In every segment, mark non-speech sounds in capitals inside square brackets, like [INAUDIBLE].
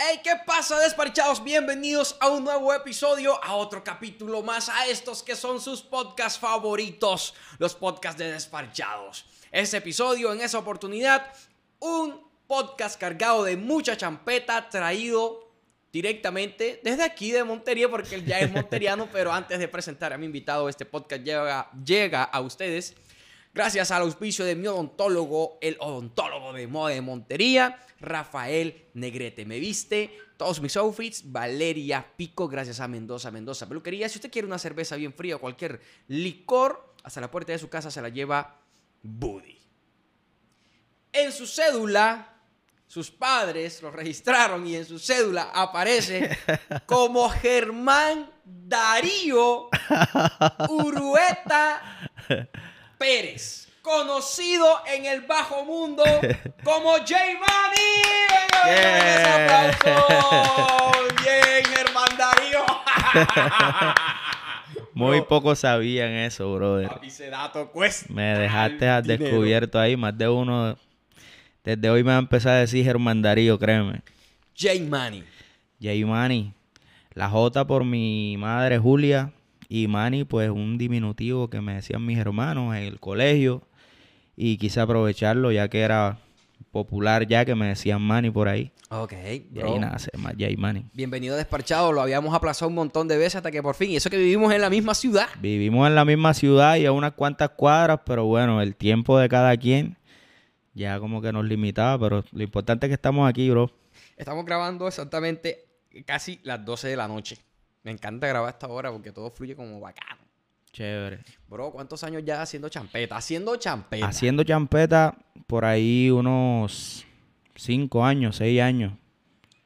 Hey, ¿qué pasa, despachados? Bienvenidos a un nuevo episodio, a otro capítulo más, a estos que son sus podcasts favoritos, los podcasts de despachados. Ese episodio, en esa oportunidad, un podcast cargado de mucha champeta, traído directamente desde aquí de Montería, porque él ya es monteriano, [LAUGHS] pero antes de presentar a mi invitado, este podcast llega, llega a ustedes gracias al auspicio de mi odontólogo, el odontólogo de moda de Montería, Rafael Negrete. Me viste todos mis outfits, Valeria Pico, gracias a Mendoza, Mendoza Peluquería. Si usted quiere una cerveza bien fría o cualquier licor, hasta la puerta de su casa se la lleva Buddy. En su cédula, sus padres lo registraron y en su cédula aparece [LAUGHS] como Germán Darío Urueta [LAUGHS] Pérez, conocido en el bajo mundo [LAUGHS] como J Money. Aplauso. Bien, Germán Darío. [LAUGHS] Muy Bro, pocos sabían eso, brother. papi, ese dato cuesta. Me dejaste al descubierto ahí. Más de uno. Desde hoy me va a empezar a decir Germán Darío, créeme. J Money. Jay Manny. La J por mi madre Julia. Y Manny, pues un diminutivo que me decían mis hermanos en el colegio. Y quise aprovecharlo ya que era popular ya que me decían Manny por ahí. Ok, Y bro. ahí nace más Jay Manny. Bienvenido a Desparchado. Lo habíamos aplazado un montón de veces hasta que por fin. Y eso que vivimos en la misma ciudad. Vivimos en la misma ciudad y a unas cuantas cuadras, pero bueno, el tiempo de cada quien ya como que nos limitaba, pero lo importante es que estamos aquí, bro. Estamos grabando exactamente casi las 12 de la noche. Me encanta grabar esta hora porque todo fluye como bacano. Chévere. Bro, ¿cuántos años ya haciendo champeta? Haciendo champeta. Haciendo champeta por ahí unos cinco años, seis años,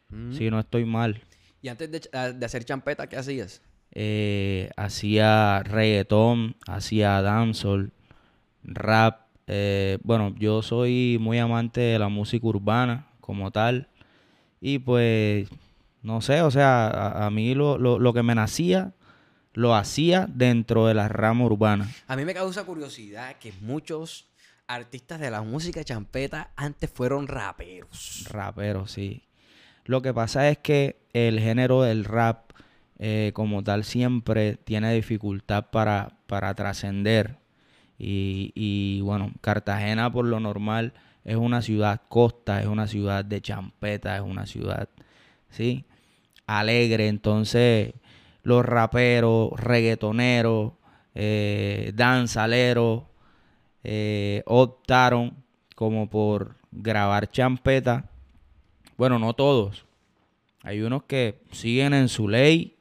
Mm. si no estoy mal. Y antes de, ch- de hacer champeta, ¿qué hacías? Eh, hacía reggaetón, hacía dancehall, rap. eh, bueno, yo soy muy amante de la música urbana como tal. Y pues, no sé, o sea, a, a mí lo, lo- lo que me nacía, lo hacía dentro de la rama urbana. A mí me causa curiosidad que muchos artistas de la música champeta antes fueron raperos. Rapero, sí. Lo que pasa es que el género del rap eh, como tal siempre tiene dificultad para, para trascender. Y, y, bueno, Cartagena por lo normal es una ciudad costa, es una ciudad de champeta, es una ciudad, ¿sí? Alegre. Entonces los raperos, reggaetoneros, eh, danzaleros, eh, optaron como por grabar champeta. Bueno, no todos. Hay unos que siguen en su ley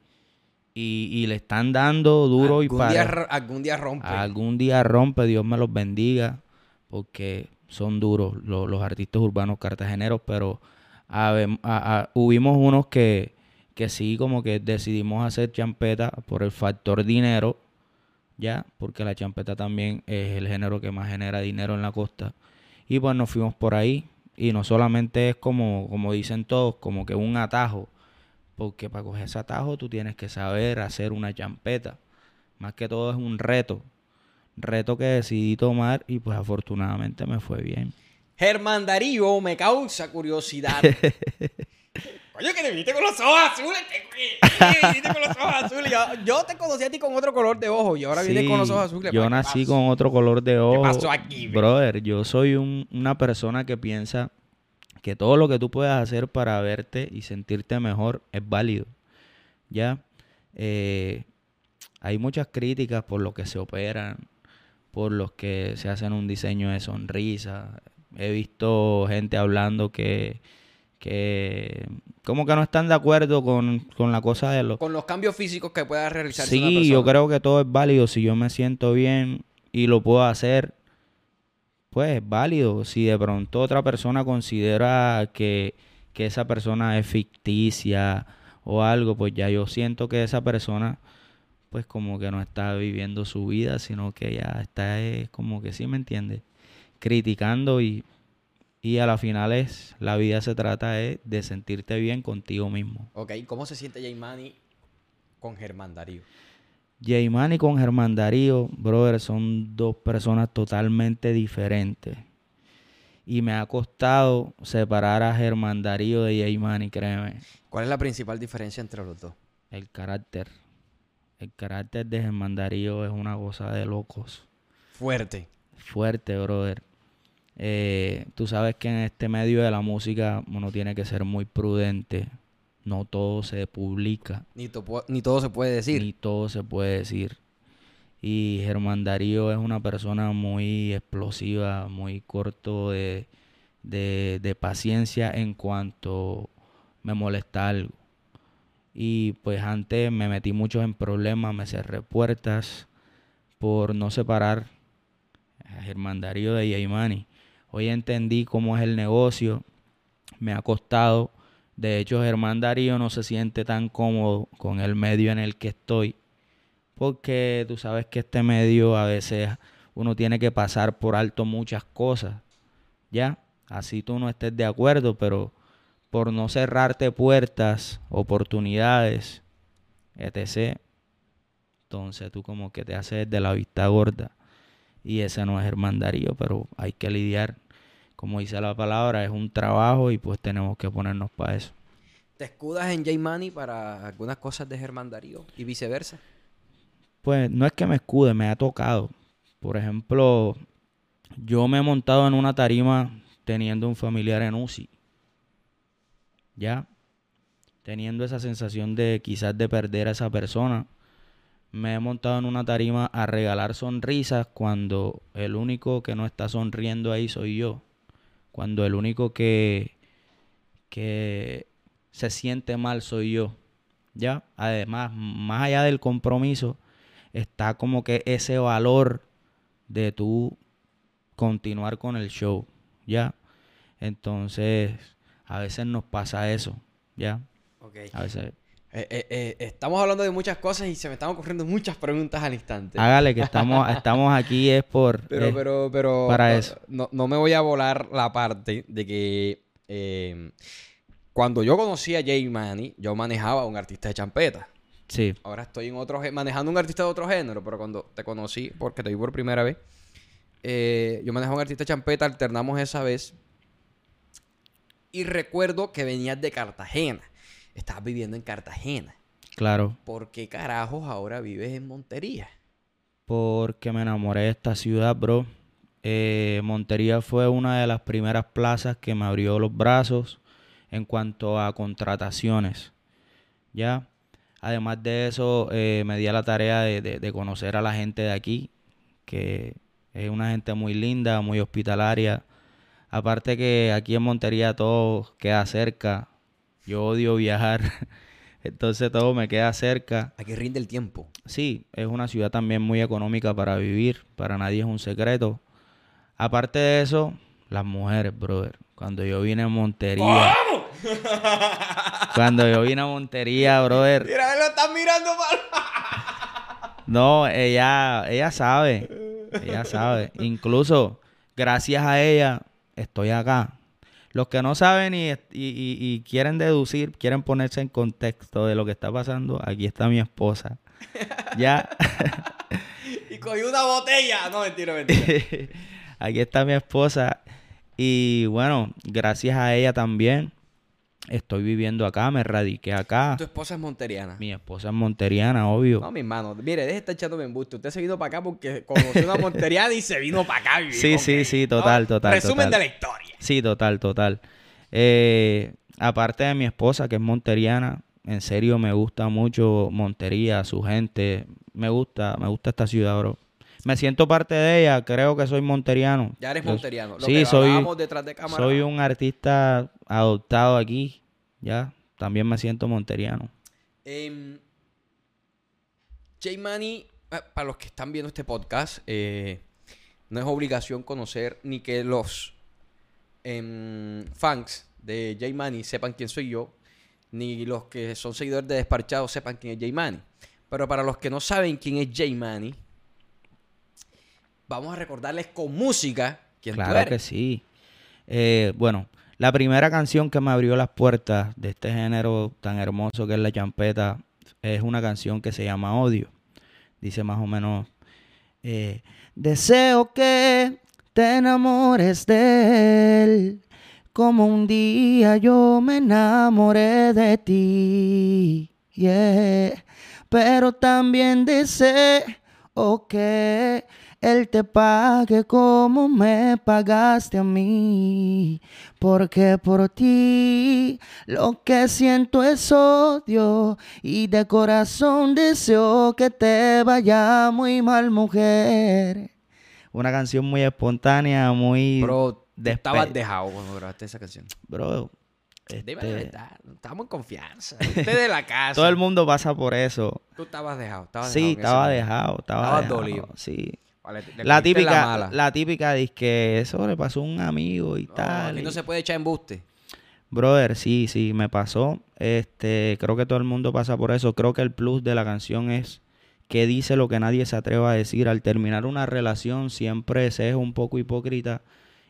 y, y le están dando duro y para día, algún día rompe. algún día rompe, Dios me los bendiga, porque son duros los, los artistas urbanos cartageneros, pero a- hubimos unos que, que sí como que decidimos hacer champeta por el factor dinero, ya, porque la champeta también es el género que más genera dinero en la costa. Y pues nos fuimos por ahí. Y no solamente es como, como dicen todos, como que un atajo. Porque para coger ese atajo tú tienes que saber hacer una champeta. Más que todo es un reto. Reto que decidí tomar y pues afortunadamente me fue bien. Germán Darío me causa curiosidad. [LAUGHS] Oye, que te viniste con los ojos azules. Te, te viniste con los ojos azules. Yo, yo te conocí a ti con otro color de ojo y ahora vienes Sí, con los ojos azules. Yo ¿Qué nací con otro color de ojo. pasó aquí? Brother, yo soy un- una persona que piensa que todo lo que tú puedas hacer para verte y sentirte mejor es válido. ¿Ya? Eh, hay muchas críticas por lo que se operan, por los que se hacen un diseño de sonrisa. He visto gente hablando que, que como que no están de acuerdo con, con la cosa de los Con los cambios físicos que pueda realizarse una Sí, persona. yo creo que todo es válido. Si yo me siento bien y lo puedo hacer, pues es válido. Si de pronto otra persona considera que, que esa persona es ficticia o algo, pues ya yo siento que esa persona, pues como que no está viviendo su vida, sino que ya está eh, como que sí, ¿me entiendes? Criticando y, y a la final es, la vida se trata de, de sentirte bien contigo mismo. Ok, ¿cómo se siente Jaimani con Germán Darío? Jaimani con Germán Darío, brother, son dos personas totalmente diferentes. Y me ha costado separar a Germán Darío de J Money, créeme. ¿Cuál es la principal diferencia entre los dos? El carácter. El carácter de Germán Darío es una cosa de locos. Fuerte. Fuerte, brother. Eh, tú sabes que en este medio de la música uno tiene que ser muy prudente. No todo se publica. Ni, to- ni todo se puede decir. Ni todo se puede decir. Y Germán Darío es una persona muy explosiva, muy corto de, de, de paciencia en cuanto me molesta algo. Y pues antes me metí mucho en problemas, me cerré puertas por no separar a Germán Darío de Yaimani. Hoy entendí cómo es el negocio, me ha costado. De hecho, Germán Darío no se siente tan cómodo con el medio en el que estoy, porque tú sabes que este medio a veces uno tiene que pasar por alto muchas cosas, ¿ya? Así tú no estés de acuerdo, pero por no cerrarte puertas, oportunidades, etc. Entonces tú como que te haces de la vista gorda. Y ese no es Germán Darío, pero hay que lidiar. Como dice la palabra, es un trabajo y pues tenemos que ponernos para eso. ¿Te escudas en J Money para algunas cosas de Germán Darío y viceversa? Pues no es que me escude, me ha tocado. Por ejemplo, yo me he montado en una tarima teniendo un familiar en UCI. ¿Ya? Teniendo esa sensación de quizás de perder a esa persona. Me he montado en una tarima a regalar sonrisas cuando el único que no está sonriendo ahí soy yo. Cuando el único que, que se siente mal soy yo. ¿Ya? Además, más allá del compromiso, está como que ese valor de tú continuar con el show, ¿ya? Entonces, a veces nos pasa eso, ¿ya? A veces... Eh, eh, eh, estamos hablando de muchas cosas y se me están ocurriendo muchas preguntas al instante. Hágale que estamos, [LAUGHS] estamos aquí es por... Pero, pero, pero. para no, eso. No, no me voy a volar la parte de que. cuando yo conocí a Jay Manny, yo manejaba a un artista de champeta. Sí, Ahora estoy en otro manejando un artista de otro género, pero cuando te conocí, porque te vi por primera vez, yo manejaba un artista de champeta, alternamos esa vez. Y recuerdo que venías de Cartagena. Estabas viviendo en Cartagena. claro. ¿Por qué carajos ahora vives en Montería? Porque me enamoré de esta ciudad, bro. Eh, Montería fue una de las primeras plazas que me abrió los brazos en cuanto a contrataciones. ¿Ya? Además de eso, eh, me di a la tarea de, de- de conocer a la gente de aquí, que es una gente muy linda, muy hospitalaria. Aparte que aquí en Montería todo queda cerca. Yo odio viajar, [LAUGHS] entonces todo me queda cerca. Aquí rinde el tiempo. Sí, es una ciudad también muy económica para vivir, para nadie es un secreto. Aparte de eso, las mujeres, brother. Cuando yo vine a Montería. [LAUGHS] Cuando yo vine a Montería, brother. Mira, lo están mirando mal. [LAUGHS] No, ella, ella sabe. Ella sabe. Incluso, gracias a ella, estoy acá. Los que no saben y, y- y- y quieren deducir, quieren ponerse en contexto de lo que está pasando, aquí está mi esposa. [LAUGHS] Ya. Y cogí una botella. No, mentira, mentira. [LAUGHS] Aquí está mi esposa. Y bueno, gracias a ella también estoy viviendo acá, me radiqué acá. tu esposa es monteriana. Mi esposa es monteriana, obvio. No, mi hermano. Mire, deje de estar echándome embuste. Usted se vino para acá porque conoció una monteriana y se vino para acá. vivir Sí, sí, sí, ¿no? total, total, Resumen total. de la historia. Sí, total, total. Eh, aparte de mi esposa, que es monteriana, en serio me gusta mucho Montería, su gente. Me gusta, me gusta esta ciudad, bro. Me siento parte de ella, creo que soy monteriano. Ya eres Yo- monteriano. Lo sí, que soy, detrás de cámara. soy un artista adoptado aquí, ya. También me siento monteriano. Em, J Money, eh, para los que están viendo este podcast, eh, no es obligación conocer ni que los em, fans de J Money sepan quién soy yo, ni los que son seguidores de Desparchado sepan quién es J Money. Pero para los que no saben quién es J Money, vamos a recordarles con música quién tú Claro eres. que sí. Eh, bueno, la primera canción que me abrió las puertas de este género tan hermoso que es la champeta es una canción que se llama Odio. Dice más o menos, eh, deseo que te enamores de él, como un día yo me enamoré de ti. Yeah. Pero también deseo que él te pague como me pagaste a mí. Porque por ti lo que siento es odio y de corazón deseo que te vaya muy mal, mujer. Una canción muy espontánea, muy... Bro, estabas dejado cuando grabaste esa canción. Bro, Dime la este, verdad, estamos en confianza. Usted de la [LAUGHS] casa. todo el mundo pasa por eso. Tú estabas dejado. Estabas Sí, dejado ese estaba dejado, estaba dejado, dolido. Sí. Le La típica, mala. la, típica dice que eso le pasó a un amigo y No, tal. aquí no y- se puede echar embuste. Brother, sí, sí, me pasó. Este, creo que todo el mundo pasa por eso. Creo que el plus de la canción es que dice lo que nadie se atreva a decir. Al terminar una relación siempre se es un poco hipócrita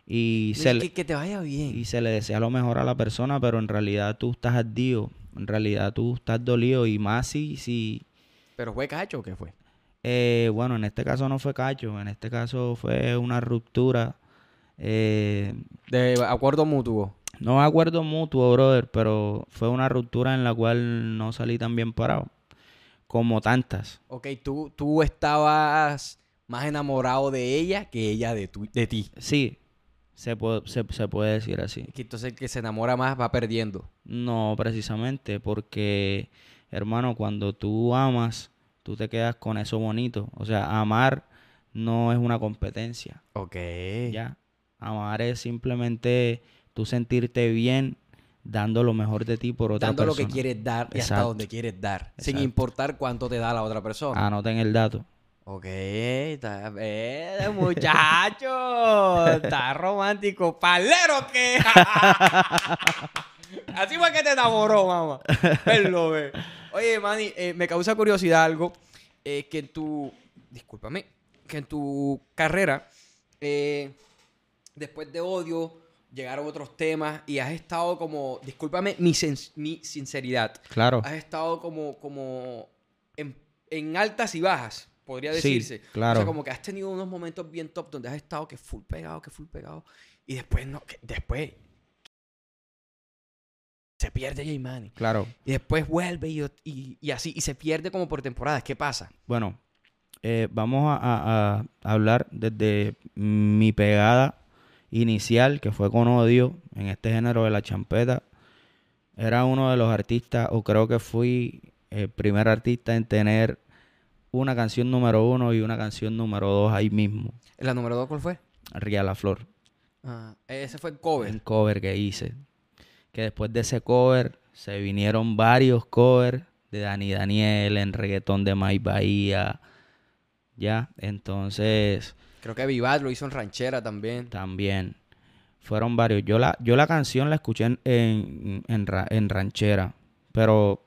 y se, le, que te vaya bien. y se le desea lo mejor a la persona, pero en realidad tú estás ardido. En realidad tú estás dolido y más si, si ¿Pero fue cacho o qué fue? Eh, bueno, en este caso no fue cacho, en este caso fue una ruptura. eh, De acuerdo mutuo. no acuerdo mutuo, brother, pero fue una ruptura en la cual no salí tan bien parado. Como tantas. Ok, tú, tú estabas más enamorado de ella que ella de, tu- de ti. Sí, se puede, se, se puede decir así. Que entonces el que se enamora más va perdiendo. No, precisamente, porque, hermano, cuando tú amas, tú te quedas con eso bonito. O sea, amar no es una competencia. Ok. Ya. Amar es simplemente tú sentirte bien dando lo mejor de ti por otra Dando lo persona. que quieres dar y hasta donde quieres dar. Sin importar cuánto te da la otra persona. Anoten el dato. Ok, está eh, muchacho. [LAUGHS] está romántico. Palero que. [LAUGHS] Así fue que te enamoró, mamá. Verlo, ve. Oye, Manny, eh, me causa curiosidad algo. eh, que en tu. Discúlpame. Que en tu carrera. eh, después de odio. Llegaron otros temas y has estado como, discúlpame mi, sinceridad, Claro. has estado como, como en, en altas y bajas, podría Sí, decirse. O claro. sea, como que has tenido unos momentos bien top donde has estado que full pegado, que full pegado. Y después no, que después se pierde J Manny. Claro. Y después vuelve y, y- y así, y se pierde como por temporadas. ¿Qué pasa? Bueno, eh, vamos a, a- a hablar desde mi pegada inicial, que fue con odio en este género de la champeta. Era uno de los artistas, o creo que fui el primer artista en tener una canción número uno y una canción número dos ahí mismo, ¿La número dos cuál fue? Ría la Flor, Ah, ese fue el cover. cover que hice. Que después de ese cover se vinieron varios covers de Dani Daniel, en reggaetón de Mike Bahía. Ya, entonces Creo que Vivat lo hizo en ranchera también. también fueron varios. Yo la, yo la canción la escuché en, en, en ra- en ranchera, pero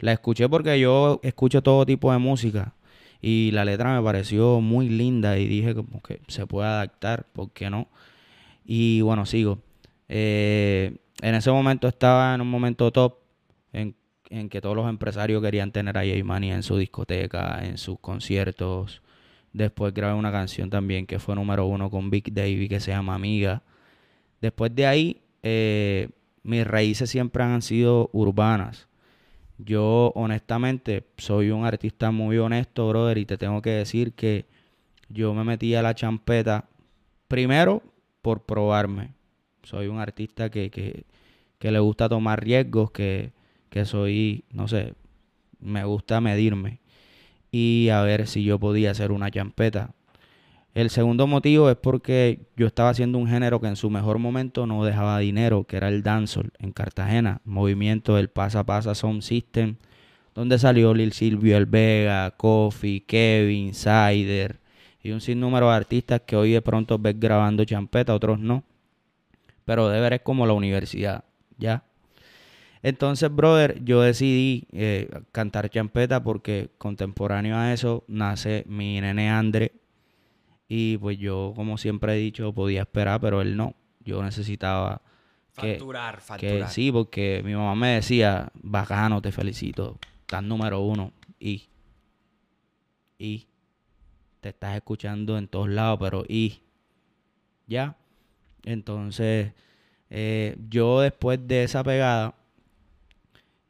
la escuché porque yo escucho todo tipo de música y la letra me pareció muy linda y dije como que se puede adaptar, ¿por qué no? Y bueno, sigo. Eh, en ese momento estaba en un momento top en, en que todos los empresarios querían tener a J Money en su discoteca, en sus conciertos. Después grabé una canción también que fue número uno con Big Davy que se llama Amiga. Después de ahí, eh, mis raíces siempre han sido urbanas. Yo honestamente soy un artista muy honesto, brother, y te tengo que decir que yo me metí a la champeta primero por probarme. Soy un artista que, que, que le gusta tomar riesgos, que, que soy, no sé, me gusta medirme y a ver si yo podía hacer una champeta. El segundo motivo es porque yo estaba haciendo un género que en su mejor momento no dejaba dinero, que era el dancehall en Cartagena, movimiento del Pasa Pasa Sound System, donde salió Lil Silvio El Vega, Kofi, Kevin, Sider y un sinnúmero de artistas que hoy de pronto ves grabando champeta, otros no. Pero Deber es como la universidad, ¿ya? Entonces, brother, yo decidí eh, cantar champeta porque contemporáneo a eso nace mi nene Andre. Y pues yo, como siempre he dicho, podía esperar, pero él no. Yo necesitaba que, Facturar, que facturar. sí, porque mi mamá me decía, bacano, te felicito, estás número uno. Y, y, te estás escuchando en todos lados, pero y, ¿Ya? Entonces, eh, yo después de esa pegada,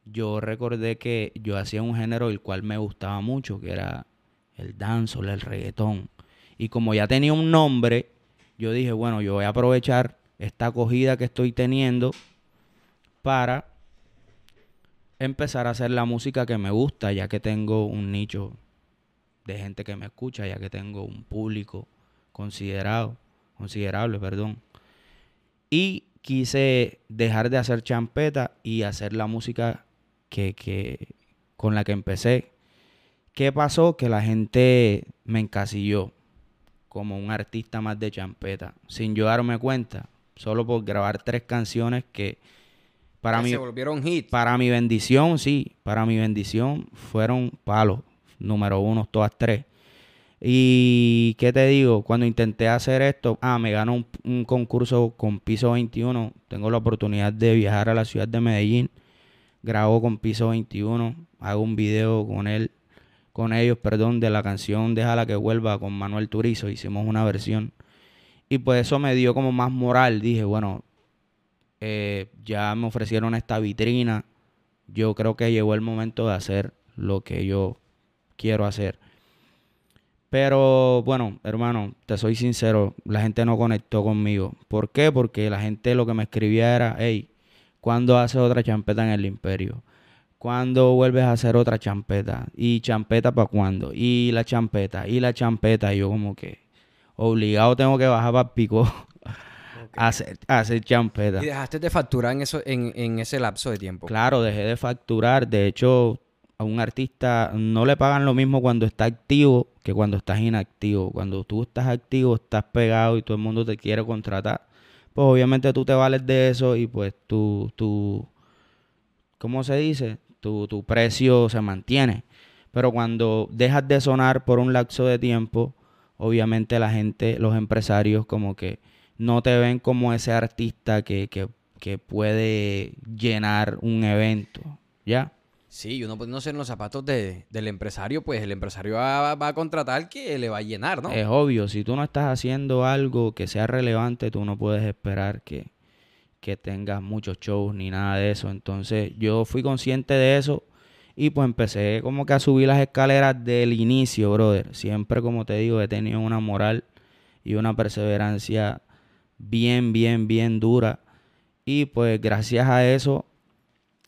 yo recordé que yo hacía un género el cual me gustaba mucho, que era el dancehall, el reggaetón. Y como ya tenía un nombre, yo dije, bueno, yo voy a aprovechar esta acogida que estoy teniendo para empezar a hacer la música que me gusta, ya que tengo un nicho de gente que me escucha, ya que tengo un público considerado, considerable, perdón. Y quise dejar de hacer champeta y hacer la música que, que con la que empecé. ¿Qué pasó? Que la gente me encasilló como un artista más de champeta, sin yo darme cuenta, solo por grabar tres canciones que para mí se volvieron hits. Para mi bendición, sí, para mi bendición fueron palos, número uno, todas tres. Y qué te digo, cuando intenté hacer esto, ah, me ganó un, concurso con Piso 21, tengo la oportunidad de viajar a la ciudad de Medellín, grabo con Piso 21, hago un video con él con ellos, perdón, de la canción Déjala que vuelva con Manuel Turizo, hicimos una versión. Y pues eso me dio como más moral, dije, bueno, eh, ya me ofrecieron esta vitrina, yo creo que llegó el momento de hacer lo que yo quiero hacer. Pero bueno, hermano, te soy sincero, la gente no conectó conmigo. ¿Por qué? Porque la gente lo que me escribía era, hey, ¿cuándo haces otra champeta en el imperio? ¿Cuándo vuelves a hacer otra champeta? ¿Y champeta para cuándo? Y la champeta, y la champeta. Y yo como que obligado tengo que bajar para pico [LAUGHS] a, hacer, a hacer champeta. ¿Y dejaste de facturar en, eso, en, en ese lapso de tiempo? Claro, dejé de facturar. De hecho, a un artista no le pagan lo mismo cuando está activo que cuando estás inactivo. Cuando tú estás activo, estás pegado y todo el mundo te quiere contratar. Pues obviamente tú te vales de eso y pues tú, tú, ¿cómo se dice? Tu, tu precio se mantiene. Pero cuando dejas de sonar por un lapso de tiempo, obviamente la gente, los empresarios como que no te ven como ese artista que, que, que puede llenar un evento, ¿ya? Sí, uno poniéndose en los zapatos de, del empresario, pues el empresario va, va, a contratar que le va a llenar, ¿no? Es obvio, si tú no estás haciendo algo que sea relevante, tú no puedes esperar que, que tengas muchos shows ni nada de eso. Entonces yo fui consciente de eso y pues empecé como que a subir las escaleras del inicio, brother. Siempre, como te digo, he tenido una moral y una perseverancia bien, bien, bien dura. Y pues gracias a eso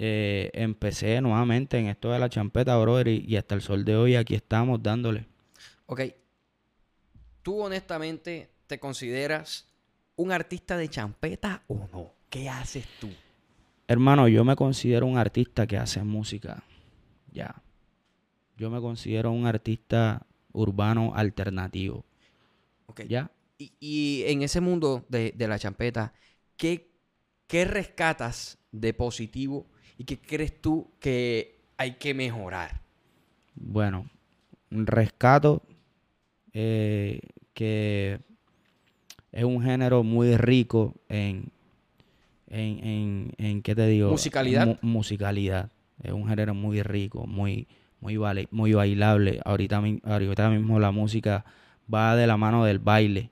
eh, empecé nuevamente en esto de la champeta, brother, y, y, hasta el sol de hoy aquí estamos dándole. Ok. ¿Tú honestamente te consideras un artista de champeta o no? ¿Qué haces tú? Hermano, yo me considero un artista que hace música. Ya. Yo me considero un artista urbano alternativo. Ok. ¿Ya? Y, y en ese mundo de, de la champeta, ¿qué, ¿qué rescatas de positivo y qué crees tú que hay que mejorar? Bueno, un rescato eh, que es un género muy rico en, en, en, en ¿qué te digo? Musicalidad. Mu musicalidad. Es un género muy rico, muy, muy, vale, muy bailable. Ahorita, ahorita mismo la música va de la mano del baile.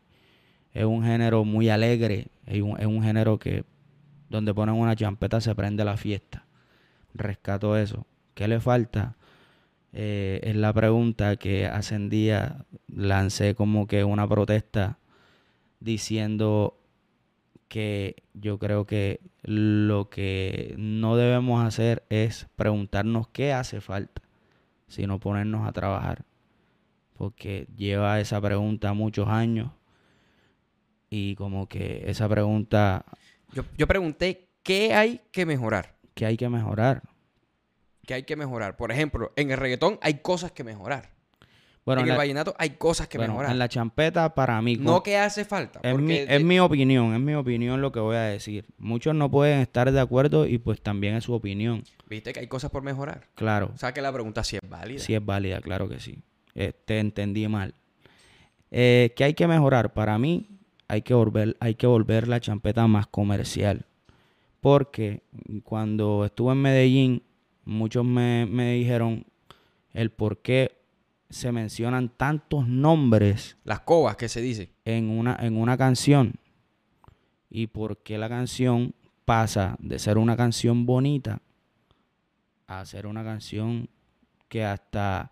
Es un género muy alegre. Es un, es un género que donde ponen una champeta se prende la fiesta. Rescato eso. ¿Qué le falta? Eh, es la pregunta que hace día lancé como que una protesta diciendo que yo creo que lo que no debemos hacer es preguntarnos qué hace falta, sino ponernos a trabajar. Porque lleva esa pregunta muchos años y como que esa pregunta... Yo, yo pregunté, ¿qué hay que mejorar? ¿Qué hay que mejorar? ¿Qué hay que mejorar? Por ejemplo, en el reggaetón hay cosas que mejorar. Bueno, en, en el la, vallenato hay cosas que bueno, mejorar. En la champeta, para mí. No que hace falta. Es, mi, es mi opinión, es mi opinión lo que voy a decir. Muchos no pueden estar de acuerdo y pues también es su opinión. Viste que hay cosas por mejorar. Claro. O sea que la pregunta sí es válida. Sí es válida, claro que sí. Eh, te entendí mal. Eh, ¿Qué hay que mejorar? Para mí hay que volver, hay que volver la champeta más comercial. Porque cuando estuve en Medellín, muchos me, me dijeron el por qué se mencionan tantos nombres. Las cobas que se dice. En una, en una canción. y por qué la canción pasa de ser una canción bonita a ser una canción que hasta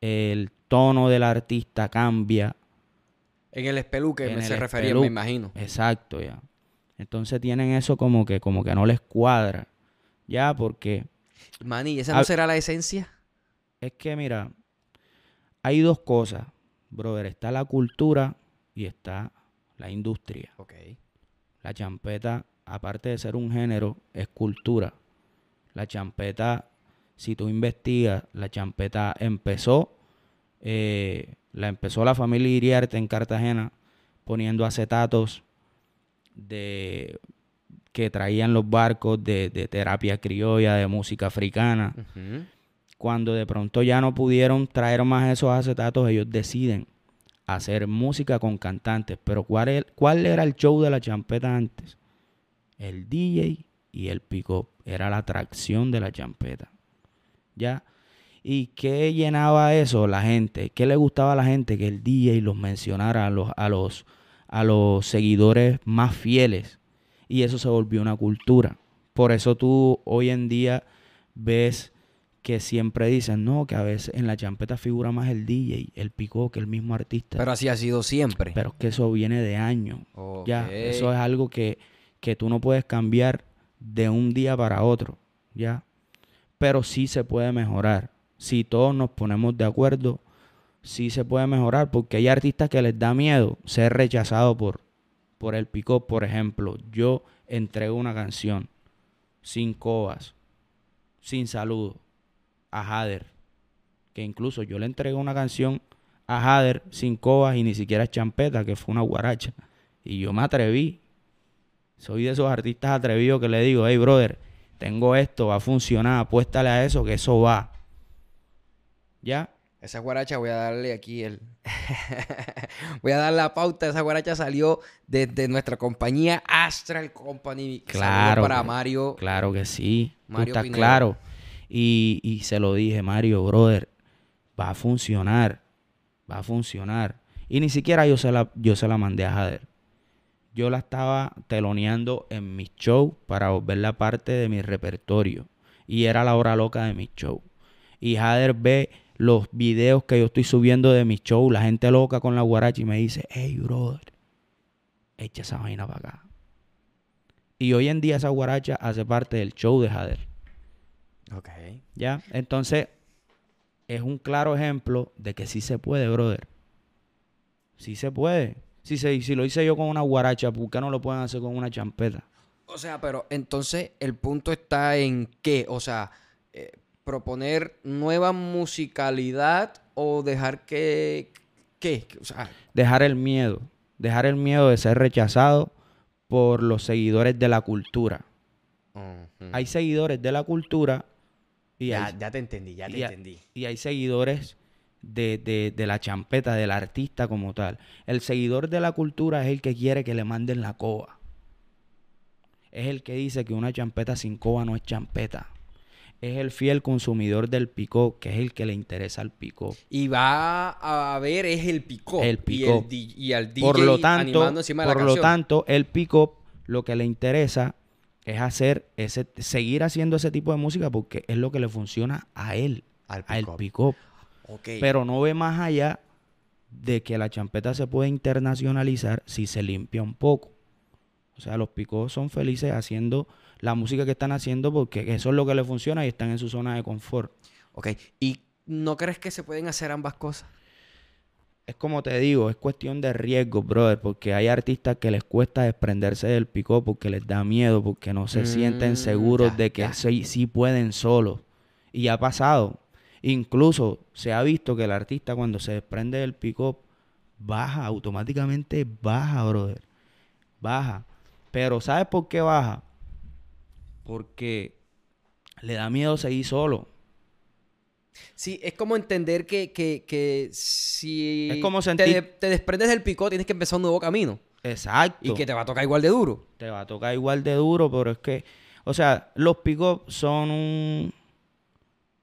el tono del artista cambia. En el espeluque En se refería, me imagino. Exacto, ya. Entonces tienen eso como que, como que no les cuadra. Ya, porque Manny, ¿esa no será la esencia? es que, mira, hay dos cosas, brother. Está la cultura y está la industria. Ok. La champeta, aparte de ser un género, es cultura. La champeta, si tú investigas, la champeta empezó, eh, la empezó la familia Iriarte en Cartagena poniendo acetatos de que traían los barcos de, de terapia criolla, de música africana. Cuando de pronto ya no pudieron traer más esos acetatos, ellos deciden hacer música con cantantes. Pero ¿cuál, cuál era el show de la champeta antes? El DJ y el pick-up. Era la atracción de la champeta. ¿Ya? ¿Y qué llenaba eso la gente? ¿Qué le gustaba a la gente? Que el DJ los mencionara a los, a los, a los seguidores más fieles. Y eso se volvió una cultura. Por eso tú hoy en día ves que siempre dicen, no, que a veces en la champeta figura más el DJ, el picó, que el mismo artista. Pero así ha sido siempre. Pero es que eso viene de años. Ya, eso es algo que, que tú no puedes cambiar de un día para otro, ¿ya? Pero sí se puede mejorar. Si todos nos ponemos de acuerdo, sí se puede mejorar, porque hay artistas que les da miedo ser rechazado por, por el pick-up. Por ejemplo, yo entrego una canción sin cobas, sin saludo, a Jader. Que incluso yo le entregué una canción a Jader sin cobas y ni siquiera champeta, que fue una guaracha. Y yo me atreví. Soy de esos artistas atrevidos que le digo, hey brother, tengo esto, va a funcionar, apuéstale a eso, que eso va. ¿Ya? Esa guaracha voy a darle aquí el... [LAUGHS] voy a dar la pauta. Esa guaracha salió desde nuestra compañía Astral Company. Claro, para Mario. Claro que sí. Tú Mario estás Pineda. claro. Y, y se lo dije, Mario, brother, va a funcionar. Va a funcionar. Y ni siquiera yo se la, yo se la mandé a Jader. Yo la estaba teloneando en mi show para volverla parte de mi repertorio. Y era la hora loca de mi show. Y Jader ve los videos que yo estoy subiendo de mi show, la gente loca con la guaracha y me dice, hey, brother, echa esa vaina para acá. Y hoy en día esa guaracha hace parte del show de Jader. Ok. ¿Ya? Entonces, es un claro ejemplo de que sí se puede, brother. Sí se puede. Si, se, si lo hice yo con una guaracha, ¿por qué no lo pueden hacer con una champeta? O sea, pero entonces el punto está en qué? O sea, eh, proponer nueva musicalidad o dejar que... ¿Qué? O sea, Dejar el miedo. Dejar el miedo de ser rechazado por los seguidores de la cultura. Hay seguidores de la cultura y ya, hay, ya te entendí, ya te y, entendí. y hay seguidores de, de- de la champeta, del artista como tal. El seguidor de la cultura es el que quiere que le manden la coba. Es el que dice que una champeta sin coba no es champeta. Es el fiel consumidor del picó, que es el que le interesa al picó. Y va a ver es el pick-up. El Y, pick-up. el y al DJ por lo tanto, animando encima de por la lo canción. tanto, el pick-up lo que le interesa es hacer ese, seguir haciendo ese tipo de música porque es lo que le funciona a él, Al pick-up. Pero no ve más allá de que la champeta se puede internacionalizar si se limpia un poco. O sea, los picos son felices haciendo la música que están haciendo porque eso es lo que les funciona y están en su zona de confort. Ok. ¿Y no crees que se pueden hacer ambas cosas? Es como te digo, es cuestión de riesgo, brother, porque hay artistas que les cuesta desprenderse del pico porque les da miedo, porque no se Mm, sienten seguros ya, de que sí, sí pueden solos. Y ha pasado. Incluso se ha visto que el artista cuando se desprende del pick-up baja, automáticamente baja, brother. Baja. Pero ¿sabes por qué baja? Porque le da miedo seguir solo. Sí, es como entender que, que, que si Es como te, sentir- de- te desprendes del pico, tienes que empezar un nuevo camino. Exacto. Y que te va a tocar igual de duro. te va a tocar igual de duro, pero es que, o sea, los pick son un,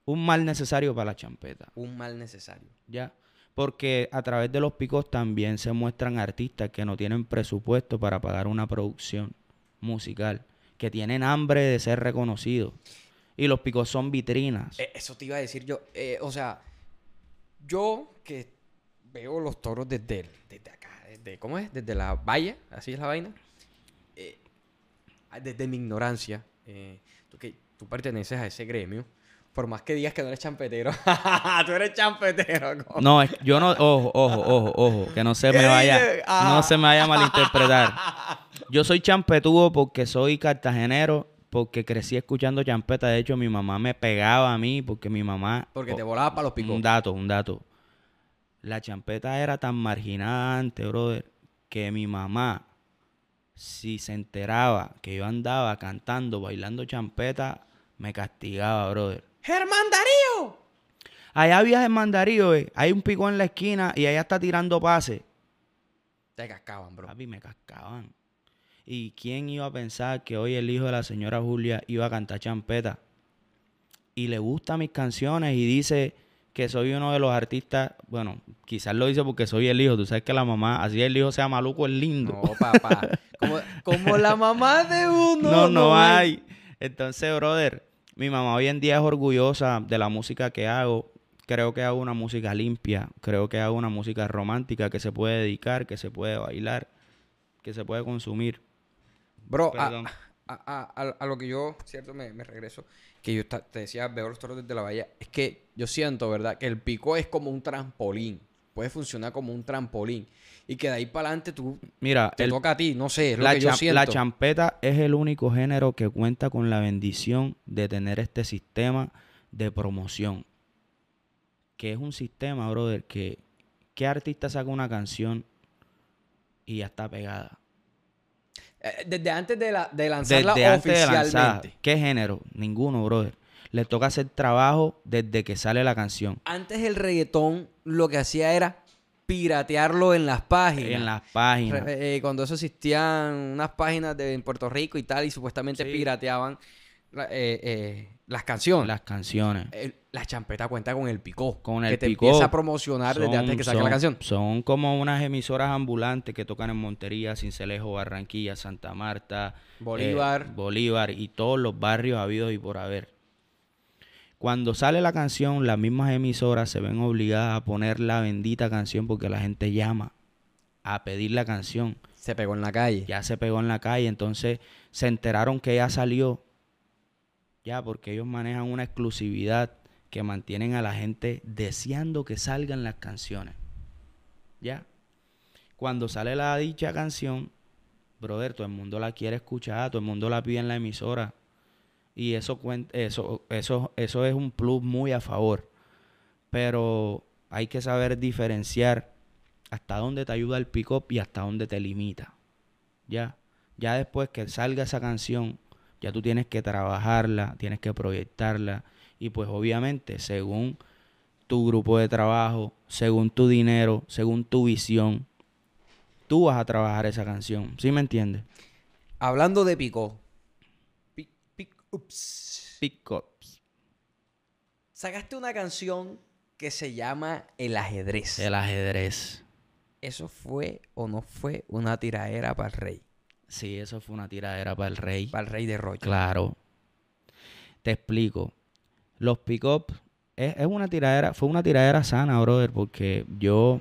un mal necesario para la champeta, Un mal necesario. ¿ya? Porque a través de los picos también se muestran artistas que no tienen presupuesto para pagar una producción musical, que tienen hambre de ser reconocidos. Y los picos son vitrinas. Eh, Eso te iba a decir yo. Eh, o sea, yo que veo los toros desde, el- desde acá, desde, ¿cómo es? Desde la valla, así es la vaina. Eh, desde mi ignorancia, eh, tú que tú perteneces a ese gremio, por más que digas que no eres champetero, [LAUGHS] tú eres champetero. co- No, yo no, ojo, ojo, ojo, ojo, que no se ¿Qué me vaya? Ah. no se me vaya a malinterpretar. [LAUGHS] Yo soy champetudo porque soy cartagenero, porque crecí escuchando champeta. De hecho, mi mamá me pegaba a mí porque mi mamá. Porque te volaba para los picos. Un dato, un dato. La champeta era tan marginada antes, brother, que mi mamá, si se enteraba que yo andaba cantando, bailando champeta, me castigaba, brother. ¡Germán Darío! Allá viaja en Mandarío, eh. hay un pico en la esquina y allá está tirando pase. Te cascaban, bro. Papi, me cascaban. ¿Y quién iba a pensar que hoy el hijo de la señora Julia iba a cantar champeta? Y le gustan mis canciones y dice que soy uno de los artistas, bueno, quizás lo dice porque soy el hijo, tú sabes que la mamá, así el hijo sea maluco, es lindo. No, papá. Como, como la mamá de uno. No, no, hay. hay. Entonces, brother, mi mamá hoy en día es orgullosa de la música que hago. Creo que hago una música limpia, creo que hago una música romántica que se puede dedicar, que se puede bailar, que se puede consumir. Bro, a, Perdón. a- a- a- a lo que yo, cierto, me, me regreso, que yo te decía, veo los toros desde la bahía, es que yo siento, ¿verdad? Que el pico es como un trampolín, puede funcionar como un trampolín, y que de ahí para adelante tú, Mira, te el- toca a ti, no sé, es lo la, que yo siento. la champeta es el único género que cuenta con la bendición de tener este sistema de promoción. Que es un sistema, brother, que ¿qué artista saca una canción y ya está pegada? Eh, desde antes de, la, de lanzarla Desde antes de oficialmente. lanzar. ¿Qué género? Ninguno, brother. Le toca hacer trabajo desde que sale la canción. Antes el reggaetón lo que hacía era piratearlo en las páginas. En las páginas. Re- eh, cuando eso existían unas páginas de en Puerto Rico y tal, y supuestamente Sí. pirateaban eh, eh, las canciones. Las canciones. El- la champeta cuenta con el picó. Con el que te picó. empieza a promocionar desde antes que son- la canción. Son como unas emisoras ambulantes que tocan en Montería, Cincelejo, Barranquilla, Santa Marta, Bolívar. eh, Bolívar y todos los barrios habidos y por haber. Cuando sale la canción, las mismas emisoras se ven obligadas a poner la bendita canción porque la gente llama a pedir la canción. Se pegó en la calle. Ya se pegó en la calle, entonces se enteraron que ya salió. Ya, porque ellos manejan una exclusividad que mantienen a la gente deseando que salgan las canciones. Ya. Cuando sale la dicha canción, brother, todo el mundo la quiere escuchar, todo el mundo la pide en la emisora. Y eso, eso, eso, eso es un plus muy a favor. Pero hay que saber diferenciar hasta dónde te ayuda el pick-up y hasta dónde te limita. Ya. Ya después que salga esa canción, ya tú tienes que trabajarla, tienes que proyectarla. Y pues obviamente, según tu grupo de trabajo, según tu dinero, según tu visión, tú vas a trabajar esa canción. ¿Sí me entiendes? Hablando de picó. Pic, pic, ups. Pick-ups. Sacaste una canción que se llama El ajedrez. El ajedrez. ¿Eso fue o no fue una tiradera para el rey? Sí, eso fue una tiradera para el rey. Para el rey de Rocha. Claro. Te explico. Los pick-up es, es una tiradera, fue una tiradera sana, brother, porque yo,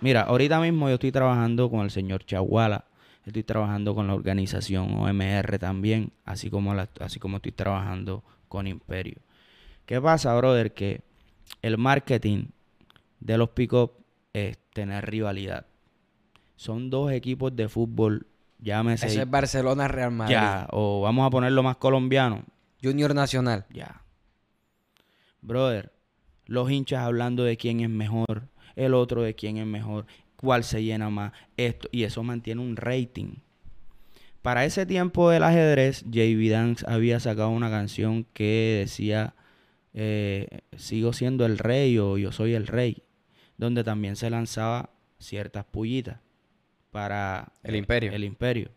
mira, ahorita mismo yo estoy trabajando con el señor Chaguala, estoy trabajando con la organización OMR también, así como, la- así como estoy trabajando con Imperio. ¿Qué pasa, brother? Que el marketing de los pick-up es tener rivalidad. Son dos equipos de fútbol, llámese Eso es Barcelona Real Madrid. ya, o vamos a ponerlo más colombiano, Junior Nacional. ya. Brother, los hinchas hablando de quién es mejor, el otro de quién es mejor, cuál se llena más, esto, y eso mantiene un rating. Para ese tiempo del ajedrez, JB Dance había sacado una canción que decía eh, Sigo siendo el rey o Yo soy el rey, donde también se lanzaba ciertas pullitas para El imperio. El imperio.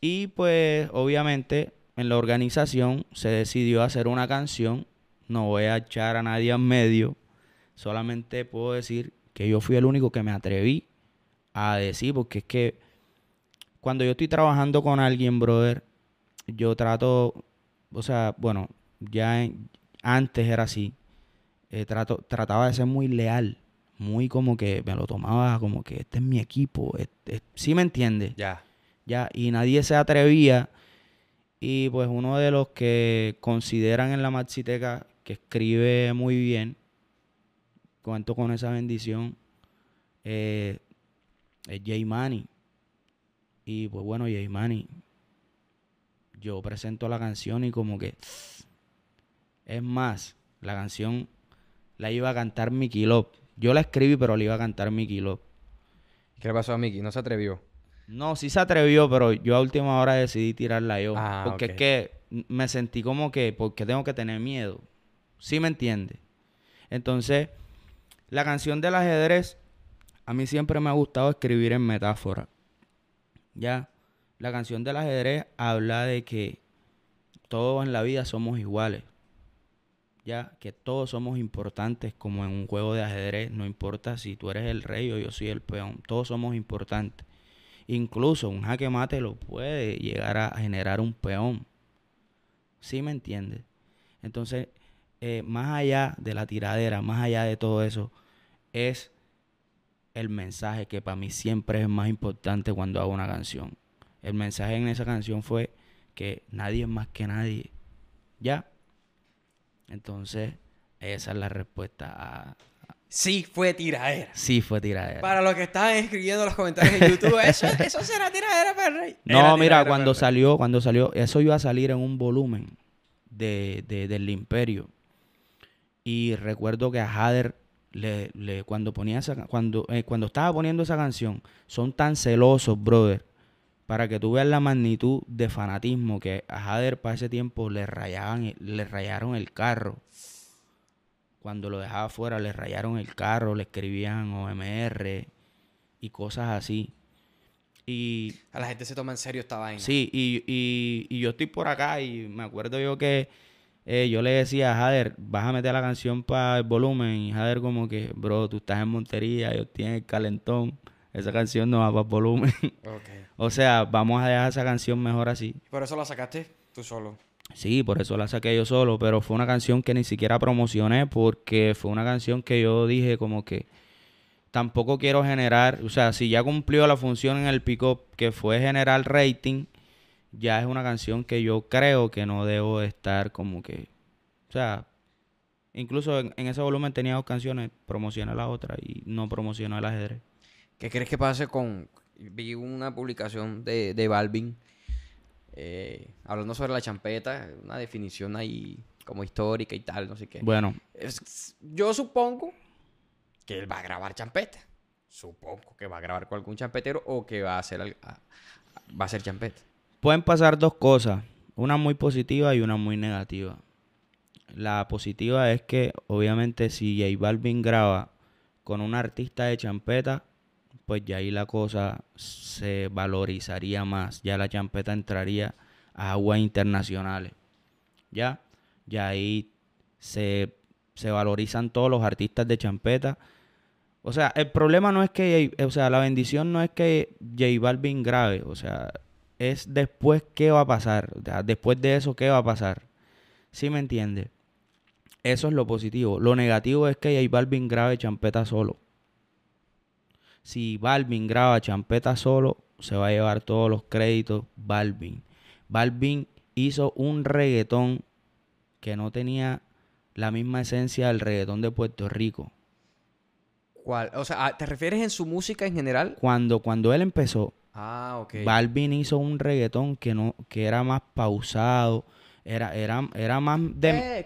Y pues obviamente en la organización se decidió hacer una canción, no voy a echar a nadie en medio, solamente puedo decir que yo fui el único que me atreví a decir, porque es que cuando yo estoy trabajando con alguien, brother, yo trato, o sea, bueno, ya antes era así, eh, trato, trataba de ser muy leal, muy como que me lo tomaba como que este es mi equipo, ¿sí me entiendes? Ya. Ya, y nadie se atrevía. Y pues uno de los que consideran en la Maxiteca que escribe muy bien, cuento con esa bendición, eh, es Jay Money. Y pues bueno, Jay Money, yo presento la canción y como que... Es más, la canción la iba a cantar Mickey Lop. Yo la escribí, pero la iba a cantar Mickey Lop. ¿Qué le pasó a Mickey? ¿No se atrevió? No, sí se atrevió, pero yo a última hora decidí tirarla yo. Ah, porque es que me sentí como que, porque tengo que tener miedo. ¿Sí me entiende? Entonces, la canción del ajedrez, a mí siempre me ha gustado escribir en metáfora. Ya, la canción del ajedrez habla de que todos en la vida somos iguales. Ya, que todos somos importantes como en un juego de ajedrez, no importa si tú eres el rey o yo soy el peón, todos somos importantes. Incluso un jaque mate lo puede llegar a generar un peón. ¿Sí me entiendes? Entonces, eh, más allá de la tiradera, más allá de todo eso, es el mensaje que para mí siempre es más importante cuando hago una canción. El mensaje en esa canción fue que nadie es más que nadie. ¿Ya? Entonces, esa es la respuesta a, Sí fue tiradera. Sí fue tiradera. Para los que estaban escribiendo los comentarios en YouTube, [LAUGHS] eso, eso será tiradera para el rey. No, mira, cuando salió, cuando salió, eso iba a salir en un volumen de, del Imperio. Y recuerdo que a Hader le, le, cuando ponía esa, cuando, eh, cuando estaba poniendo esa canción, son tan celosos, brother, para que tú veas la magnitud de fanatismo que a Hader para ese tiempo le rayaban, le rayaron el carro cuando lo dejaba fuera le rayaron el carro, le escribían OMR y cosas así. Y a la gente se toma en serio esta vaina. Sí, y, y, yo estoy por acá y me acuerdo yo que eh, yo le decía a Jader, vas a meter la canción para el volumen. Y Jader como que, bro, tú estás en Montería, yo estoy en el calentón. Esa canción no va para volumen. [LAUGHS] o sea, vamos a dejar esa canción mejor así. ¿Por eso la sacaste tú solo? Sí, por eso la saqué yo solo, pero fue una canción que ni siquiera promocioné porque fue una canción que yo dije como que tampoco quiero generar, o sea, si ya cumplió la función en el pick-up que fue generar rating, ya es una canción que yo creo que no debo estar como que, o sea, incluso en, ese volumen tenía dos canciones, promocioné la otra y no promocioné el ajedrez. ¿Qué crees que pase con, vi una publicación de, de Balvin? Eh, hablando sobre la champeta, una definición ahí como histórica y tal, no sé qué. Bueno. yo supongo que él va a grabar champeta. Supongo que va a grabar con algún champetero o que va a hacer, va a hacer champeta. Pueden pasar dos cosas, una muy positiva y una muy negativa. La positiva es que obviamente si J Balvin graba con un artista de champeta, pues ya ahí la cosa se valorizaría más. Ya la champeta entraría a aguas internacionales. Ya, ya ahí se, valorizan todos los artistas de champeta. O sea, el problema no es que, o sea, la bendición no es que J Balvin grave, o sea, es después qué va a pasar, después de eso qué va a pasar. ¿Sí me entiende? Eso es lo positivo. Lo negativo es que J Balvin grave champeta solo si Balvin graba champeta solo, se va a llevar todos los créditos Balvin. Balvin hizo un reggaetón que no tenía la misma esencia del reggaetón de Puerto Rico. ¿Cuál? O sea, ah, ¿te refieres en su música en general? Cuando, cuando él empezó, ah, okay. Balvin hizo un reggaetón que no, que era más pausado, era, era, era más de...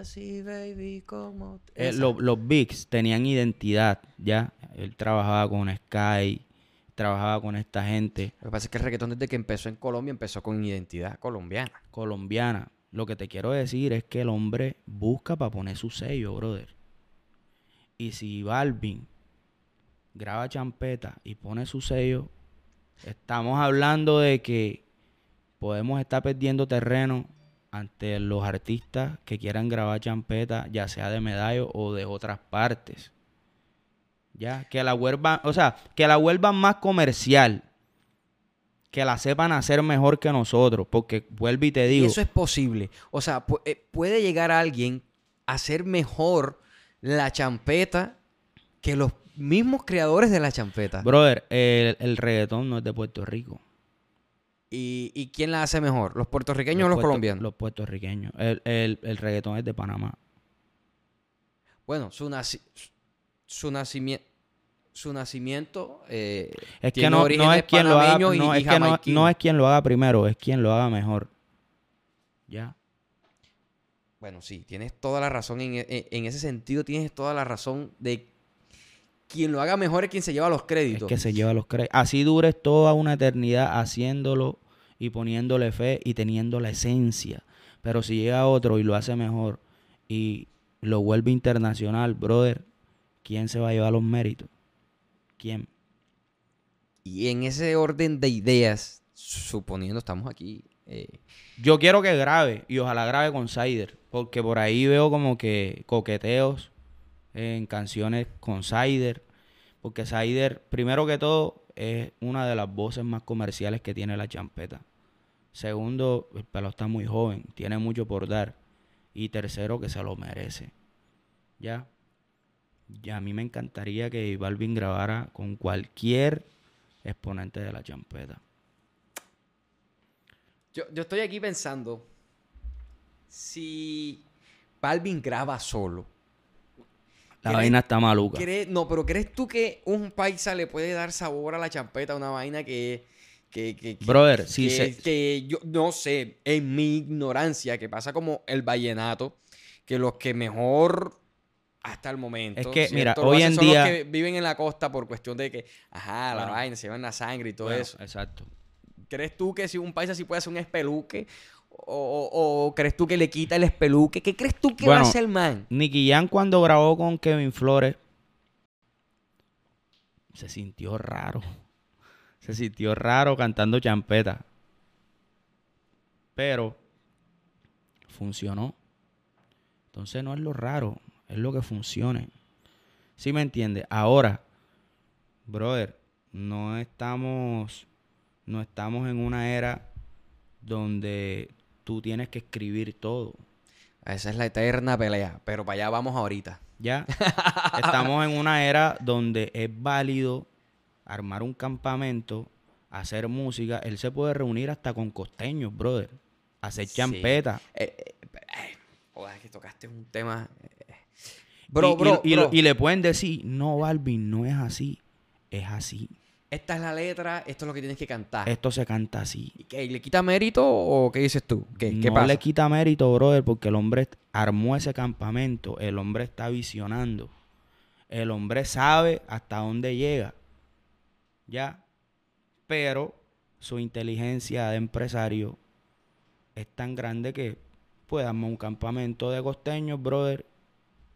así, baby, como... Eh, los Bigs tenían identidad, ¿ya? Él trabajaba con Sky, trabajaba con esta gente. Lo que pasa es que el reggaetón desde que empezó en Colombia empezó con identidad colombiana. Colombiana. Lo que te quiero decir es que el hombre busca para poner su sello, brother. Y si Balvin graba champeta y pone su sello, estamos hablando de que podemos estar perdiendo terreno ante los artistas que quieran grabar champeta, ya sea de medallo o de otras partes. Ya, que la vuelvan, o sea, que la vuelvan más comercial. Que la sepan hacer mejor que nosotros. Porque vuelvo y te digo. Y eso es posible. O sea, eh, puede llegar alguien a hacer mejor la champeta que los mismos creadores de la champeta. Brother, el, el reggaetón no es de Puerto Rico. ¿Y, y quién la hace mejor? ¿Los puertorriqueños o los puerto- colombianos? Los puertorriqueños. El, el, el reggaetón es de Panamá. Bueno, su, naci- su nacimiento... Su nacimiento eh, Es que no, es quien lo haga, panameños y- no, y es que no, jamaiquinos. no es quien lo haga primero, es quien lo haga mejor. Ya. Bueno, sí, tienes toda la razón. En, en- en ese sentido, tienes toda la razón de quien lo haga mejor es quien se lleva los Es créditos. que se lleva los créditos. Así dures toda una eternidad haciéndolo y poniéndole fe y teniendo la esencia. Pero si llega otro y lo hace mejor y lo vuelve internacional, brother, ¿quién se va a llevar los méritos? ¿Quién? Y en ese orden de ideas, suponiendo estamos aquí, eh, Yo quiero que grabe y ojalá grabe con Sider, porque por ahí veo como que coqueteos en canciones con Sider, porque Sider, primero que todo, es una de las voces más comerciales que tiene la champeta. Segundo, el pelo está muy joven, tiene mucho por dar. Y tercero, que se lo merece. ¿Ya? Ya a mí me encantaría que Balvin grabara con cualquier exponente de la champeta. yo, yo estoy aquí pensando, si Balvin graba solo, La ¿Crees- vaina está maluca. ¿cree- no, pero ¿crees tú que un paisa le puede dar sabor a la champeta, una vaina que... que, que- que- Brother, si que, se, que yo no sé, en mi ignorancia, que pasa como el vallenato, que los que mejor hasta el momento. Es que, ¿cierto? mira, lo hoy en son día- los que viven en la costa por cuestión de que, ajá, la Bueno. vaina, se llevan la sangre y todo Bueno, eso. Exacto. ¿Crees tú que si un paisa sí puede hacer un espeluque? O, o- o crees tú que le quita el espeluque? ¿Qué crees tú que va a hacer el man? Nicky Jam cuando grabó con Kevin Flores se sintió raro. Se sintió raro cantando champeta. Pero funcionó. Entonces no es lo raro, es lo que funcione. ¿Sí me entiendes? Ahora, brother, no estamos no estamos en una era donde tú tienes que escribir todo. Esa es la eterna pelea, pero para allá vamos ahorita. Ya [LAUGHS] estamos en una era donde es válido armar un campamento, hacer música. Él se puede reunir hasta con costeños, brother. Hacer Sí. champeta. Eh, eh, eh, joder, que tocaste un tema. eh. Y- Bro, y, bro, y- le pueden decir, no, Balvin, no es así. Es así. Esta es la letra, esto es lo que tienes que cantar. Esto se canta así. ¿Y qué, ¿Le quita mérito o qué dices tú? ¿Qué, qué no pasa? le quita mérito, brother, porque el hombre armó ese campamento. El hombre está visionando. El hombre sabe hasta dónde llega. Ya. Pero su inteligencia de empresario es tan grande que puede armar un campamento de costeños, brother,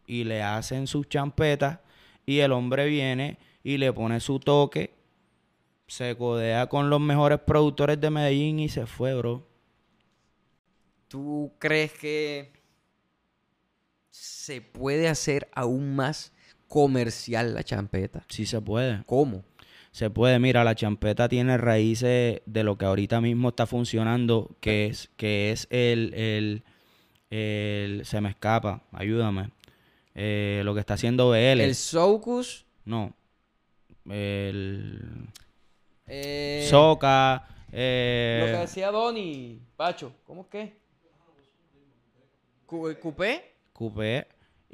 y le hacen sus champetas. Y el hombre viene y le pone su toque. Se codea con los mejores productores de Medellín y se fue, bro. ¿Tú crees que se puede hacer aún más comercial la champeta? Sí se puede. ¿Cómo? Se puede, mira, la champeta tiene raíces de lo que ahorita mismo está funcionando, que es, que es el, el, el- se me escapa, ayúdame. Eh, lo que está haciendo BL. El Soucus. No. El eh, Soca. Lo que Eh, decía Donny, Pacho, ¿cómo es que? Cu- ¿Cupé? Coupé.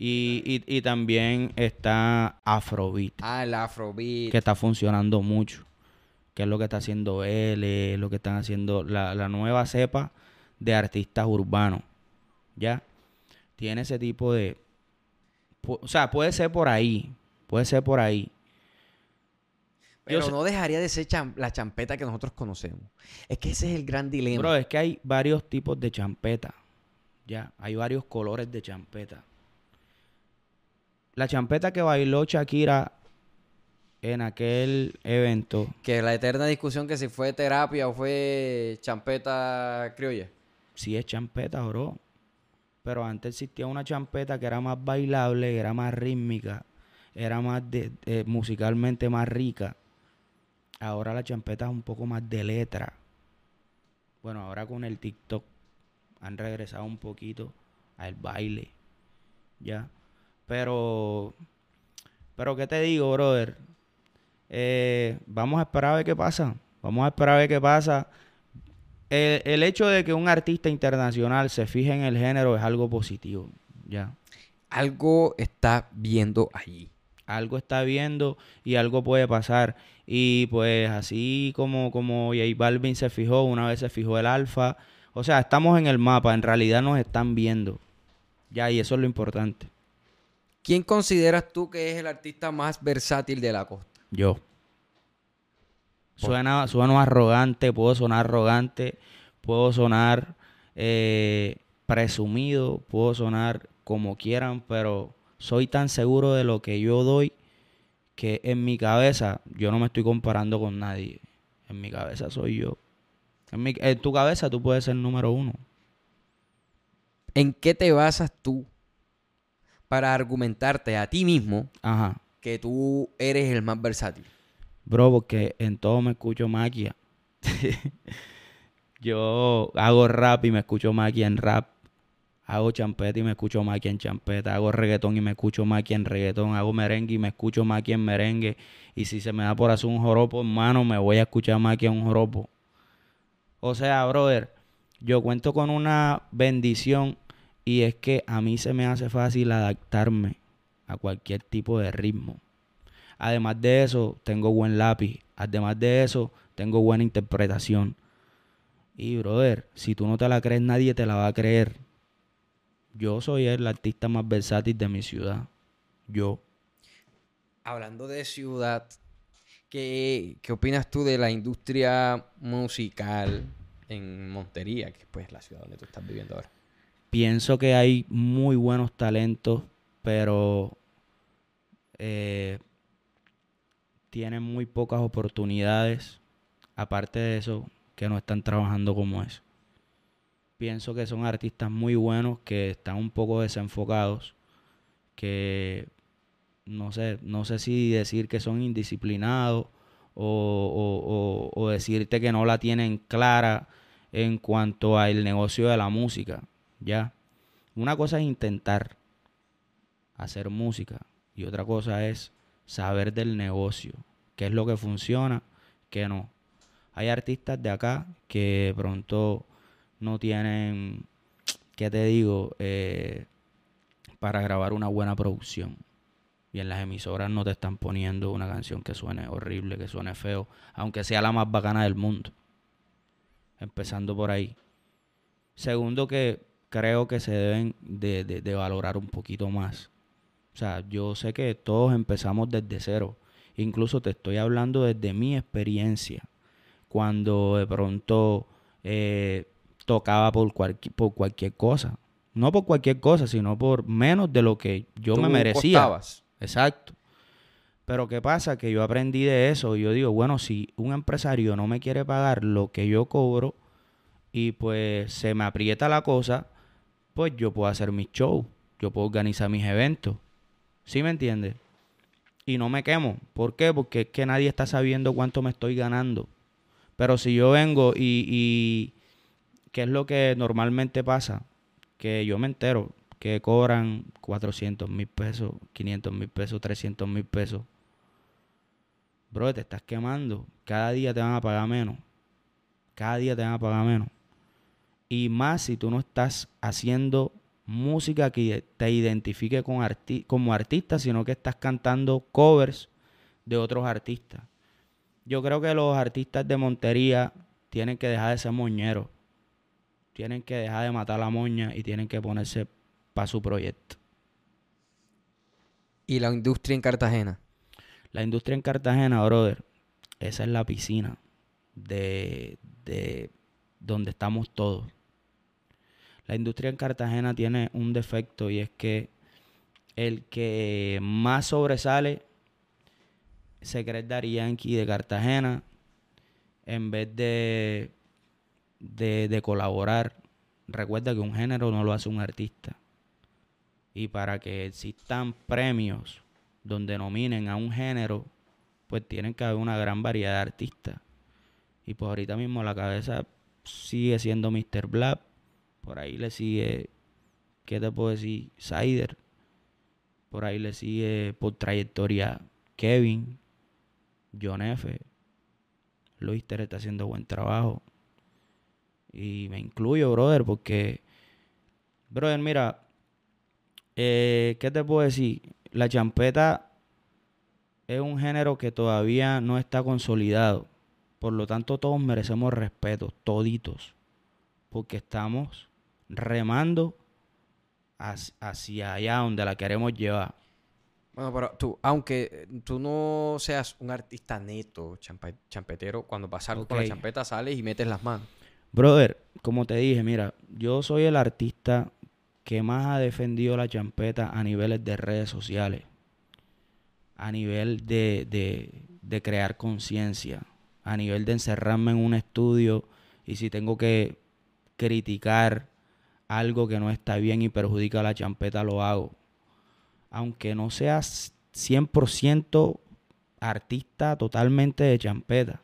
Y, y, y también está Afrobeat. Ah, el Afrobeat. que está funcionando mucho. Que es lo que está haciendo él, lo que están haciendo la, la nueva cepa de artistas urbanos. ¿Ya? Tiene ese tipo de... O sea, puede ser por ahí. Puede ser por ahí. Pero Yo no dejaría de ser cham- la champeta que nosotros conocemos. Es que ese es el gran dilema. Bro, es que hay varios tipos de champeta. Ya, hay varios colores de champeta. La champeta que bailó Shakira en aquel evento Que la eterna discusión que si fue terapia o fue champeta criolla. sí es champeta, bro. Pero antes existía una champeta que era más bailable, era más rítmica, era más de, musicalmente más rica. Ahora la champeta es un poco más de letra. Bueno, ahora con el TikTok han regresado un poquito al baile. Ya. Pero, pero ¿qué te digo, brother? Eh, vamos a esperar a ver qué pasa. Vamos a esperar a ver qué pasa. El, el, hecho de que un artista internacional se fije en el género es algo positivo. Ya. Algo está viendo allí. Algo está viendo y algo puede pasar. Y pues así como, como J Balvin se fijó, una vez se fijó el alfa. O sea, estamos en el mapa, en realidad nos están viendo. Ya, y eso es lo importante. ¿Quién consideras tú que es el artista más versátil de la costa? Yo. Suena, suena arrogante, puedo sonar arrogante, puedo sonar eh, presumido, puedo sonar como quieran, pero soy tan seguro de lo que yo doy que en mi cabeza yo no me estoy comparando con nadie. En mi cabeza soy yo. En, mi, en tu cabeza tú puedes ser número uno. ¿En qué te basas tú para argumentarte a ti mismo Ajá. que tú eres el más versátil? Bro, porque en todo me escucho maquia. [LAUGHS] yo hago rap y me escucho maquia en rap. Hago champeta y me escucho maquia en champeta. Hago reggaetón y me escucho maquia en reggaetón. Hago merengue y me escucho maquia en merengue. Y si se me da por hacer un joropo, hermano, me voy a escuchar maquia en un joropo. O sea, brother, yo cuento con una bendición y es que a mí se me hace fácil adaptarme a cualquier tipo de ritmo. Además de eso, tengo buen lápiz. Además de eso, tengo buena interpretación. Y, brother, si tú no te la crees, nadie te la va a creer. Yo soy el artista más versátil de mi ciudad. Yo. Hablando de ciudad, ¿qué, qué opinas tú de la industria musical en Montería, que es pues, la ciudad donde tú estás viviendo ahora? Pienso que hay muy buenos talentos, pero eh, tienen muy pocas oportunidades. Aparte de eso, que no están trabajando como es. Pienso que son artistas muy buenos que están un poco desenfocados, que no sé, no sé si decir que son indisciplinados o, o decirte que no la tienen clara en cuanto al negocio de la música, ¿ya? Una cosa es intentar hacer música y otra cosa es saber del negocio, qué es lo que funciona, qué no. Hay artistas de acá que pronto no tienen, ¿qué te digo? Eh, para grabar una buena producción. Y en las emisoras no te están poniendo una canción que suene horrible, que suene feo, aunque sea la más bacana del mundo. Empezando por ahí. Segundo que creo que se deben de, de, de valorar un poquito más. O sea, yo sé que todos empezamos desde cero. Incluso te estoy hablando desde mi experiencia. Cuando de pronto eh, tocaba por, cualquier, por cualquier cosa. No por cualquier cosa, sino por menos de lo que yo Tú me merecía. costabas. Exacto. Pero ¿qué pasa? Que yo aprendí de eso. Y yo digo, bueno, si un empresario no me quiere pagar lo que yo cobro y pues se me aprieta la cosa, pues yo puedo hacer mis shows, yo puedo organizar mis eventos. ¿Sí me entiendes? Y no me quemo. ¿Por qué? Porque es que nadie está sabiendo cuánto me estoy ganando. Pero si yo vengo y, y ¿qué es lo que normalmente pasa? Que yo me entero que cobran 400 mil pesos, 500 mil pesos, 300 mil pesos. Bro, te estás quemando. Cada día te van a pagar menos. Cada día te van a pagar menos. Y más si tú no estás haciendo música que te identifique con arti como artista, sino que estás cantando covers de otros artistas. Yo creo que los artistas de Montería tienen que dejar de ser moñeros. Tienen que dejar de matar la moña y tienen que ponerse para su proyecto. ¿Y la industria en Cartagena? La industria en Cartagena, brother, esa es la piscina de, de donde estamos todos. La industria en Cartagena tiene un defecto y es que el que más sobresale se cree Daddy Yankee de Cartagena en vez de, de, de colaborar, recuerda que un género no lo hace un artista. Y para que existan premios donde nominen a un género, pues tienen que haber una gran variedad de artistas. Y pues ahorita mismo la cabeza sigue siendo Mr. Black. Por ahí le sigue, ¿qué te puedo decir? Sider. Por ahí le sigue por trayectoria Kevin, John F. Luis Ter está haciendo buen trabajo. Y me incluyo, brother, porque, brother, mira, eh, ¿qué te puedo decir? La champeta es un género que todavía no está consolidado. Por lo tanto, todos merecemos respeto, toditos. Porque estamos remando hacia allá donde la queremos llevar. Bueno, pero tú, aunque tú no seas un artista neto, champetero, cuando pasas con la champeta sales y metes las manos. Brother, como te dije, mira, yo soy el artista que más ha defendido la champeta a niveles de redes sociales, a nivel de, de crear conciencia, a nivel de encerrarme en un estudio y si tengo que criticar algo que no está bien y perjudica la champeta, lo hago. Aunque no seas 100% artista totalmente de champeta.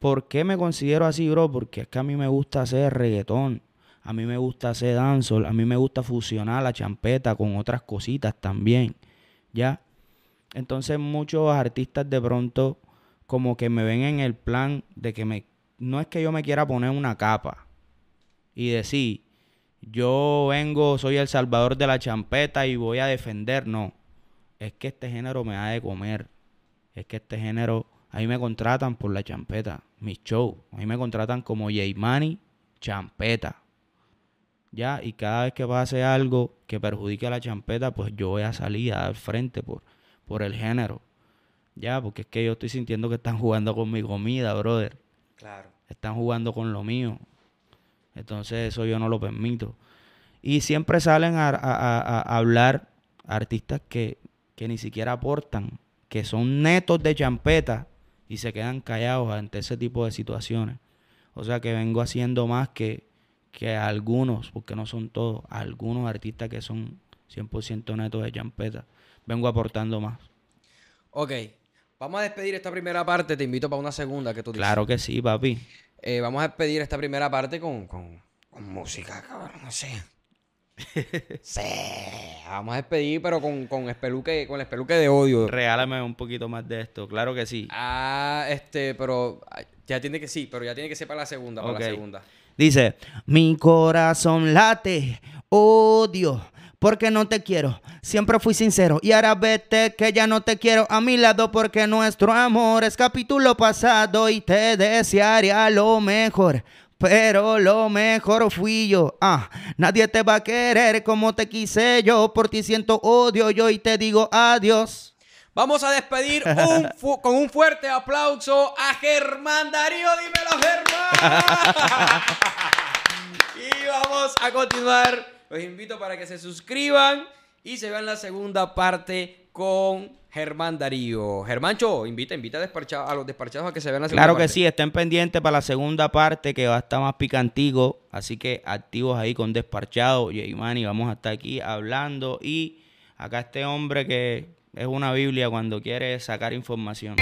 ¿Por qué me considero así, bro? Porque es que a mí me gusta hacer reggaetón, a mí me gusta hacer dancehall, a mí me gusta fusionar la champeta con otras cositas también, ¿ya? Entonces muchos artistas de pronto como que me ven en el plan de que me... No es que yo me quiera poner una capa y decir, yo vengo, soy el salvador de la champeta y voy a defender, no. Es que este género me ha de comer. Es que este género a mí me contratan por la champeta, mis shows. A mí me contratan como J champeta. Ya, y cada vez que pase algo que perjudique a la champeta, pues yo voy a salir a dar frente por, por el género. Ya, porque es que yo estoy sintiendo que están jugando con mi comida, brother. Claro. Están jugando con lo mío. Entonces eso yo no lo permito. Y siempre salen a, a hablar artistas que, que ni siquiera aportan, que son netos de champeta y se quedan callados ante ese tipo de situaciones. O sea que vengo haciendo más que, que algunos, porque no son todos, algunos artistas que son 100% netos de champeta. Vengo aportando más. Ok, vamos a despedir esta primera parte. Te invito para una segunda que tú dices. Claro que sí, papi. Eh, vamos a despedir esta primera parte con, con, con música, cabrón, no sé. [LAUGHS] sí. Vamos a despedir, pero con, con espeluque, con el espeluque de odio. Regálame un poquito más de esto, claro que sí. Ah, este, pero ya tiene que sí, pero ya tiene que ser para la segunda, para la segunda. Dice, mi corazón late, odio, porque no te quiero. Siempre fui sincero y ahora vete que ya no te quiero a mi lado porque nuestro amor es capítulo pasado y te desearía lo mejor pero lo mejor fui yo. Ah, nadie te va a querer como te quise yo. Por ti siento odio yo y te digo adiós. Vamos a despedir [LAUGHS] con un fuerte aplauso a Germán Darío. Dímelo, Germán. [LAUGHS] y vamos a continuar. Los invito para que se suscriban y se vean la segunda parte con Germán Darío. Germancho, invita, invita a, a los despachados a que se vean la segunda Claro que sí, estén pendientes para la segunda parte que va a estar más picantigo. Así que activos ahí con Desparchado y Imani. Vamos a estar aquí hablando. Y acá este hombre que es una Biblia cuando quiere sacar información.